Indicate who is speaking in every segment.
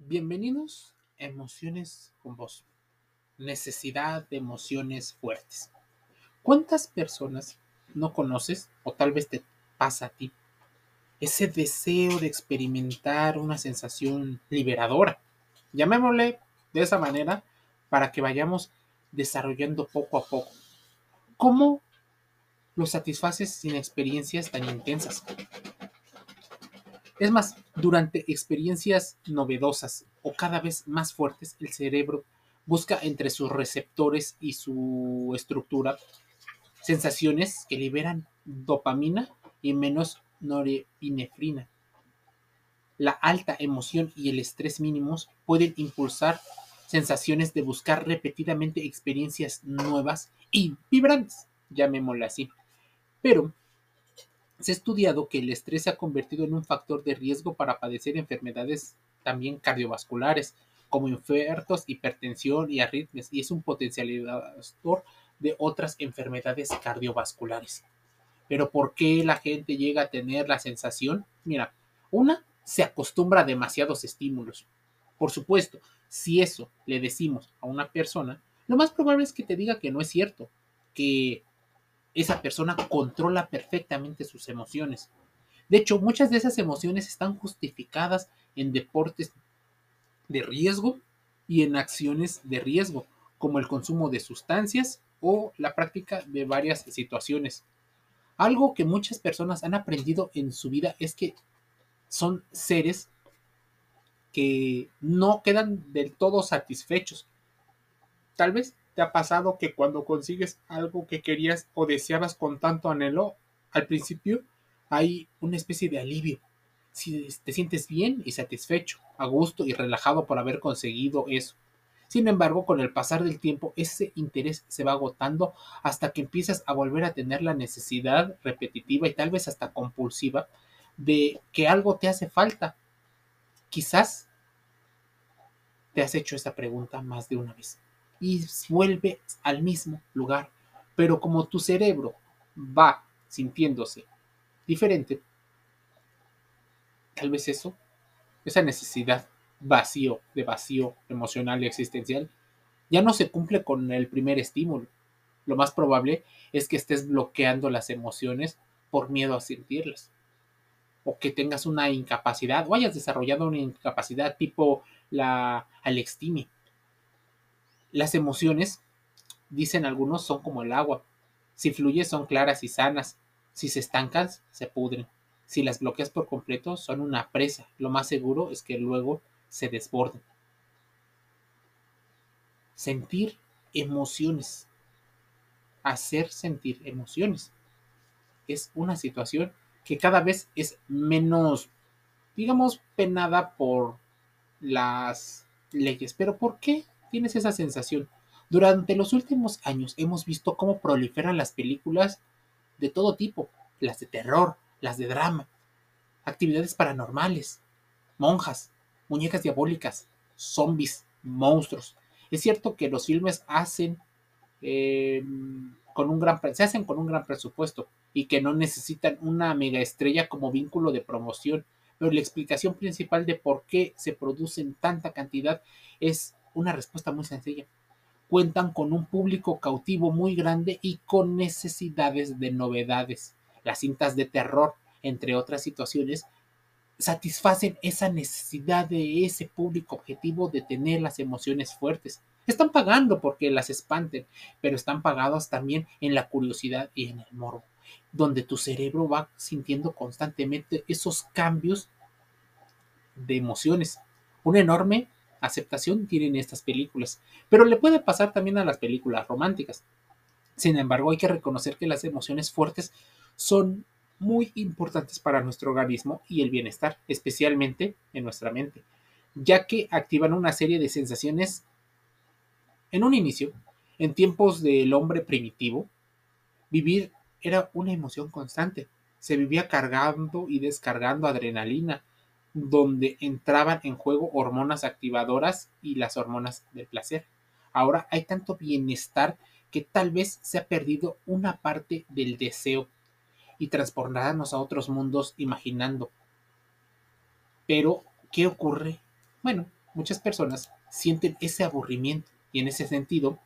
Speaker 1: Bienvenidos a Emociones con Vos. Necesidad de emociones fuertes. ¿Cuántas personas no conoces o tal vez te pasa a ti? Ese deseo de experimentar una sensación liberadora. Llamémosle de esa manera para que vayamos desarrollando poco a poco. ¿Cómo lo satisfaces sin experiencias tan intensas? Es más, durante experiencias novedosas o cada vez más fuertes, el cerebro busca entre sus receptores y su estructura sensaciones que liberan dopamina y menos norepinefrina. La alta emoción y el estrés mínimos pueden impulsar sensaciones de buscar repetidamente experiencias nuevas y vibrantes, llamémoslo así. Pero se ha estudiado que el estrés se ha convertido en un factor de riesgo para padecer enfermedades también cardiovasculares, como infartos, hipertensión y arritmias, y es un potencializador de otras enfermedades cardiovasculares. Pero ¿por qué la gente llega a tener la sensación? Mira, una, se acostumbra a demasiados estímulos. Por supuesto, si eso le decimos a una persona, lo más probable es que te diga que no es cierto, que esa persona controla perfectamente sus emociones. De hecho, muchas de esas emociones están justificadas en deportes de riesgo y en acciones de riesgo, como el consumo de sustancias o la práctica de varias situaciones. Algo que muchas personas han aprendido en su vida es que son seres que no quedan del todo satisfechos. Tal vez ¿Te ha pasado que cuando consigues algo que querías o deseabas con tanto anhelo, al principio hay una especie de alivio? Si te sientes bien y satisfecho, a gusto y relajado por haber conseguido eso. Sin embargo, con el pasar del tiempo, ese interés se va agotando hasta que empiezas a volver a tener la necesidad repetitiva y tal vez hasta compulsiva de que algo te hace falta. Quizás te has hecho esa pregunta más de una vez y vuelve al mismo lugar. Pero como tu cerebro va sintiéndose diferente, tal vez eso, esa necesidad vacío, de vacío emocional y existencial, ya no se cumple con el primer estímulo. Lo más probable es que estés bloqueando las emociones por miedo a sentirlas. O que tengas una incapacidad o hayas desarrollado una incapacidad tipo la alextimia, las emociones, dicen algunos, son como el agua. Si fluye son claras y sanas. Si se estancan, se pudren. Si las bloqueas por completo, son una presa. Lo más seguro es que luego se desborden. Sentir emociones. Hacer sentir emociones. Es una situación que cada vez es menos, digamos, penada por las leyes. ¿Pero por qué? Tienes esa sensación. Durante los últimos años hemos visto cómo proliferan las películas de todo tipo, las de terror, las de drama, actividades paranormales, monjas, muñecas diabólicas, zombies, monstruos. Es cierto que los filmes hacen eh, con un gran se hacen con un gran presupuesto y que no necesitan una mega estrella como vínculo de promoción, pero la explicación principal de por qué se producen tanta cantidad es una respuesta muy sencilla. Cuentan con un público cautivo muy grande y con necesidades de novedades. Las cintas de terror, entre otras situaciones, satisfacen esa necesidad de ese público objetivo de tener las emociones fuertes. Están pagando porque las espanten, pero están pagados también en la curiosidad y en el morbo, donde tu cerebro va sintiendo constantemente esos cambios de emociones. Un enorme aceptación tienen estas películas, pero le puede pasar también a las películas románticas. Sin embargo, hay que reconocer que las emociones fuertes son muy importantes para nuestro organismo y el bienestar, especialmente en nuestra mente, ya que activan una serie de sensaciones en un inicio, en tiempos del hombre primitivo, vivir era una emoción constante. Se vivía cargando y descargando adrenalina, donde entraban en juego hormonas activadoras y las hormonas del placer. Ahora hay tanto bienestar que tal vez se ha perdido una parte del deseo y transportarnos a otros mundos imaginando. Pero, ¿qué ocurre? Bueno, muchas personas sienten ese aburrimiento y en ese sentido,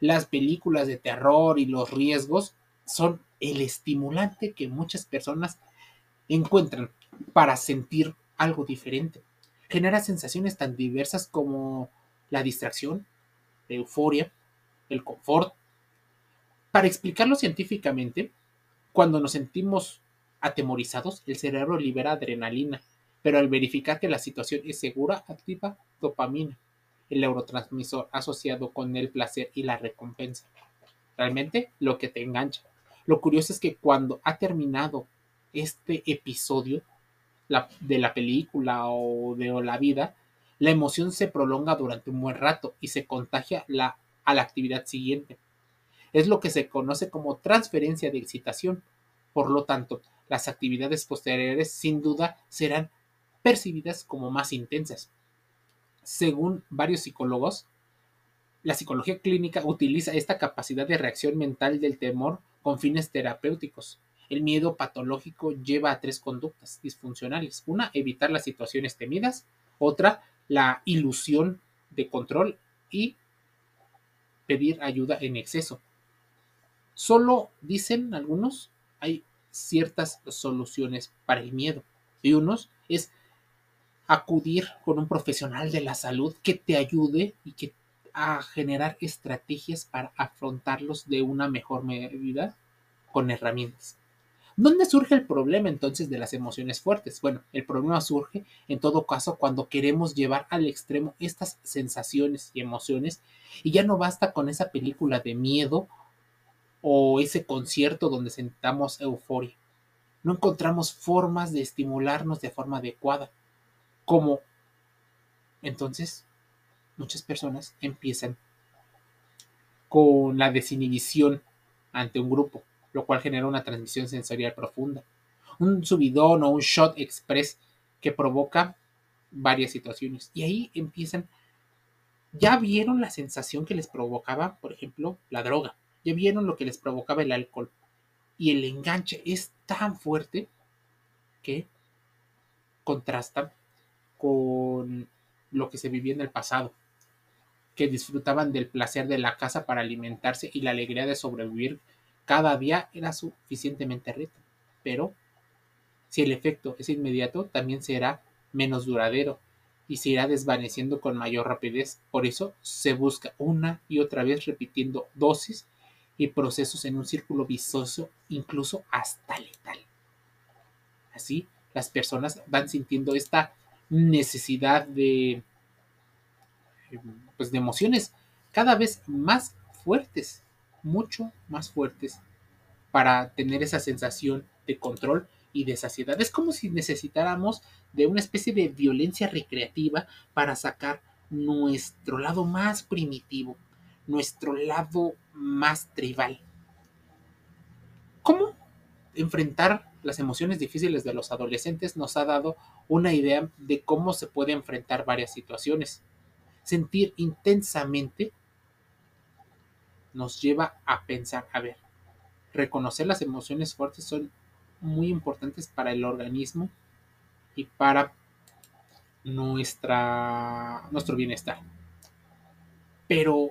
Speaker 1: las películas de terror y los riesgos son el estimulante que muchas personas encuentran para sentir algo diferente. Genera sensaciones tan diversas como la distracción, la euforia, el confort. Para explicarlo científicamente, cuando nos sentimos atemorizados, el cerebro libera adrenalina, pero al verificar que la situación es segura, activa dopamina, el neurotransmisor asociado con el placer y la recompensa. Realmente lo que te engancha. Lo curioso es que cuando ha terminado este episodio de la película o de la vida, la emoción se prolonga durante un buen rato y se contagia la, a la actividad siguiente. Es lo que se conoce como transferencia de excitación. Por lo tanto, las actividades posteriores sin duda serán percibidas como más intensas. Según varios psicólogos, la psicología clínica utiliza esta capacidad de reacción mental del temor con fines terapéuticos. El miedo patológico lleva a tres conductas disfuncionales. Una, evitar las situaciones temidas. Otra, la ilusión de control. Y pedir ayuda en exceso. Solo, dicen algunos, hay ciertas soluciones para el miedo. Y unos es acudir con un profesional de la salud que te ayude y que a generar estrategias para afrontarlos de una mejor medida con herramientas. ¿Dónde surge el problema entonces de las emociones fuertes? Bueno, el problema surge en todo caso cuando queremos llevar al extremo estas sensaciones y emociones y ya no basta con esa película de miedo o ese concierto donde sentamos euforia. No encontramos formas de estimularnos de forma adecuada. Como entonces muchas personas empiezan con la desinhibición ante un grupo, lo cual genera una transmisión sensorial profunda. Un subidón o un shot express que provoca varias situaciones. Y ahí empiezan, ya vieron la sensación que les provocaba, por ejemplo, la droga, ya vieron lo que les provocaba el alcohol. Y el enganche es tan fuerte que contrasta con lo que se vivía en el pasado, que disfrutaban del placer de la casa para alimentarse y la alegría de sobrevivir cada día era suficientemente rico. Pero si el efecto es inmediato, también será menos duradero y se irá desvaneciendo con mayor rapidez. Por eso se busca una y otra vez repitiendo dosis y procesos en un círculo vicioso, incluso hasta letal. Así, las personas van sintiendo esta necesidad de, pues, de emociones cada vez más fuertes, mucho más fuertes, para tener esa sensación de control y de saciedad. Es como si necesitáramos de una especie de violencia recreativa para sacar nuestro lado más primitivo, nuestro lado más tribal. ¿Cómo enfrentar las emociones difíciles de los adolescentes nos ha dado una idea de cómo se puede enfrentar varias situaciones. Sentir intensamente nos lleva a pensar, a ver, reconocer las emociones fuertes son muy importantes para el organismo y para nuestra, nuestro bienestar. Pero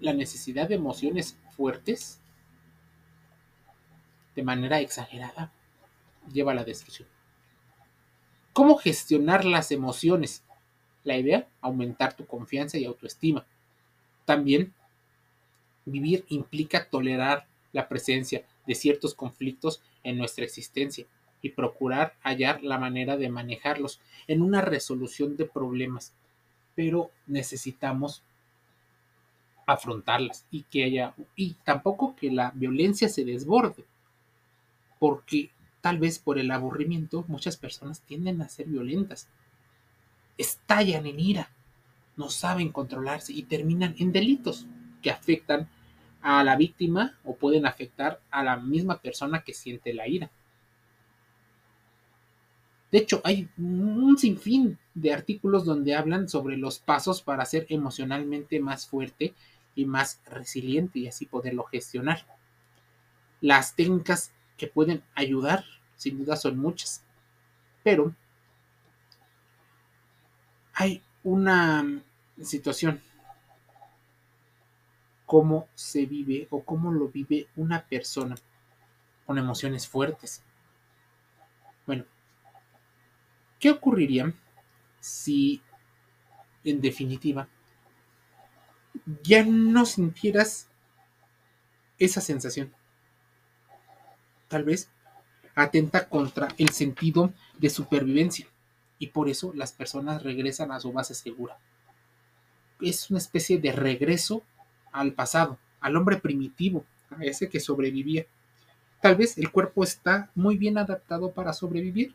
Speaker 1: la necesidad de emociones fuertes de manera exagerada lleva a la destrucción. ¿Cómo gestionar las emociones? La idea, aumentar tu confianza y autoestima. También, vivir implica tolerar la presencia de ciertos conflictos en nuestra existencia y procurar hallar la manera de manejarlos en una resolución de problemas. Pero necesitamos afrontarlas y que haya y tampoco que la violencia se desborde porque tal vez por el aburrimiento muchas personas tienden a ser violentas estallan en ira no saben controlarse y terminan en delitos que afectan a la víctima o pueden afectar a la misma persona que siente la ira. De hecho, hay un sinfín de artículos donde hablan sobre los pasos para ser emocionalmente más fuerte y más resiliente y así poderlo gestionar. Las técnicas que pueden ayudar, sin duda son muchas, pero hay una situación, cómo se vive o cómo lo vive una persona con emociones fuertes. Bueno, ¿qué ocurriría si, en definitiva, ya no sintieras esa sensación? Tal vez atenta contra el sentido de supervivencia y por eso las personas regresan a su base segura. Es una especie de regreso al pasado, al hombre primitivo, a ese que sobrevivía. Tal vez el cuerpo está muy bien adaptado para sobrevivir,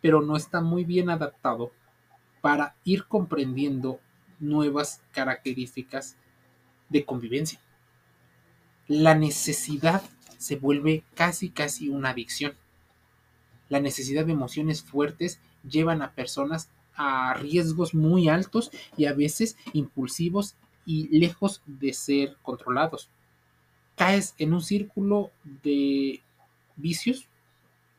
Speaker 1: pero no está muy bien adaptado para ir comprendiendo nuevas características de convivencia. La necesidad se vuelve casi casi una adicción. La necesidad de emociones fuertes llevan a personas a riesgos muy altos y a veces impulsivos y lejos de ser controlados. Caes en un círculo de vicios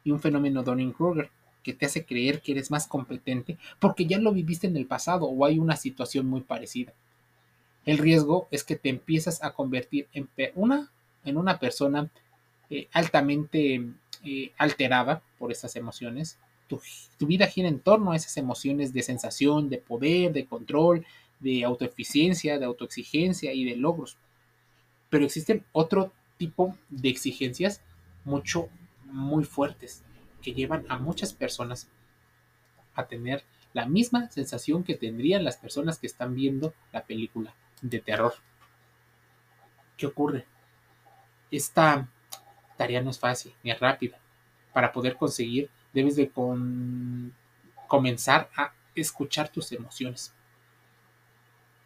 Speaker 1: y un fenómeno Donning-Kruger que te hace creer que eres más competente porque ya lo viviste en el pasado o hay una situación muy parecida. El riesgo es que te empiezas a convertir en una, en una persona eh, altamente eh, alterada por estas emociones. Tu, tu, vida gira en torno a esas emociones de sensación, de poder, de control, de autoeficiencia, de autoexigencia y de logros. Pero existen otro tipo de exigencias mucho, muy fuertes, que llevan a muchas personas a tener la misma sensación que tendrían las personas que están viendo la película de terror. ¿Qué ocurre? Esta tarea no es fácil ni es rápida. Para poder conseguir, debes de comenzar a escuchar tus emociones.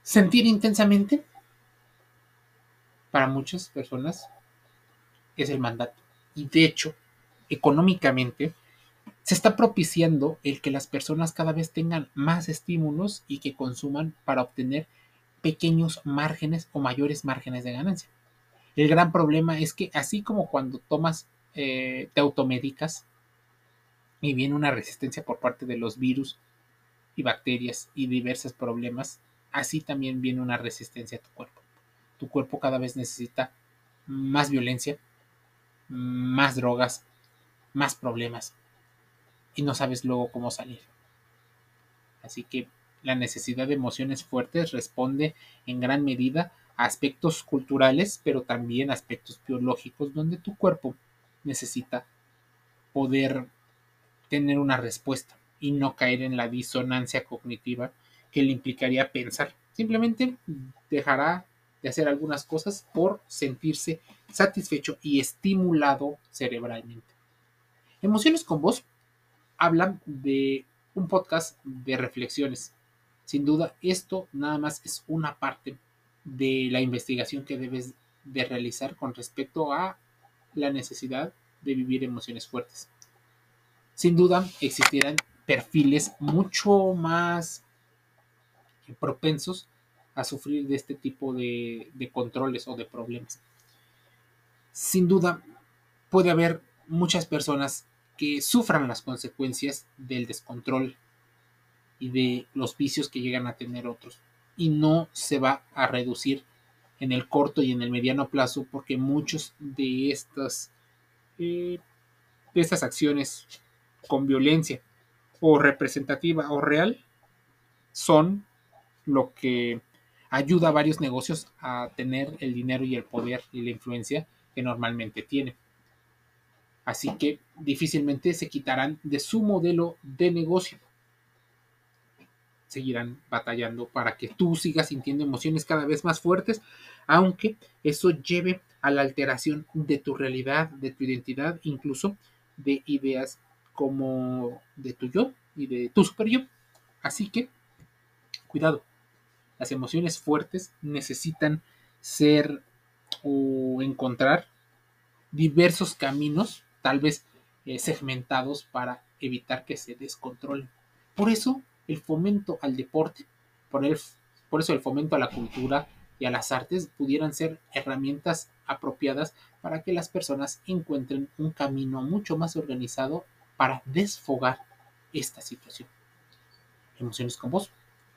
Speaker 1: Sentir intensamente, para muchas personas, es el mandato. Y de hecho, económicamente, se está propiciando el que las personas cada vez tengan más estímulos y que consuman para obtener pequeños márgenes o mayores márgenes de ganancia. El gran problema es que así como cuando tomas, eh, te automedicas y viene una resistencia por parte de los virus y bacterias y diversos problemas, así también viene una resistencia a tu cuerpo. Tu cuerpo cada vez necesita más violencia, más drogas, más problemas y no sabes luego cómo salir. Así que la necesidad de emociones fuertes responde en gran medida aspectos culturales, pero también aspectos biológicos, donde tu cuerpo necesita poder tener una respuesta y no caer en la disonancia cognitiva que le implicaría pensar. Simplemente dejará de hacer algunas cosas por sentirse satisfecho y estimulado cerebralmente. Emociones con voz hablan de un podcast de reflexiones. Sin duda, esto nada más es una parte de la investigación que debes de realizar con respecto a la necesidad de vivir emociones fuertes. Sin duda existirán perfiles mucho más propensos a sufrir de este tipo de, controles o de problemas. Sin duda puede haber muchas personas que sufran las consecuencias del descontrol y de los vicios que llegan a tener otros y no se va a reducir en el corto y en el mediano plazo porque muchos de estas eh, de estas acciones con violencia o representativa o real son lo que ayuda a varios negocios a tener el dinero y el poder y la influencia que normalmente tienen. Así que difícilmente se quitarán de su modelo de negocio seguirán batallando para que tú sigas sintiendo emociones cada vez más fuertes, aunque eso lleve a la alteración de tu realidad, de tu identidad, incluso de ideas como de tu yo y de tu super yo. Así que, cuidado, las emociones fuertes necesitan ser o encontrar diversos caminos, tal vez eh, segmentados para evitar que se descontrolen. Por eso el fomento al deporte, por, por eso el fomento a la cultura y a las artes pudieran ser herramientas apropiadas para que las personas encuentren un camino mucho más organizado para desfogar esta situación. Emociones con vos.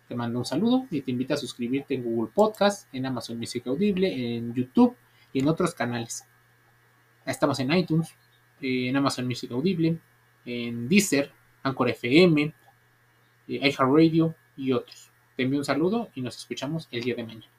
Speaker 1: Te mando un saludo y te invito a suscribirte en Google Podcast, en Amazon Music Audible, en YouTube y en otros canales. Estamos en iTunes, en Amazon Music Audible, en Deezer, Anchor FM, eh, iHeartRadio y otros. Te envío un saludo y nos escuchamos el día de mañana.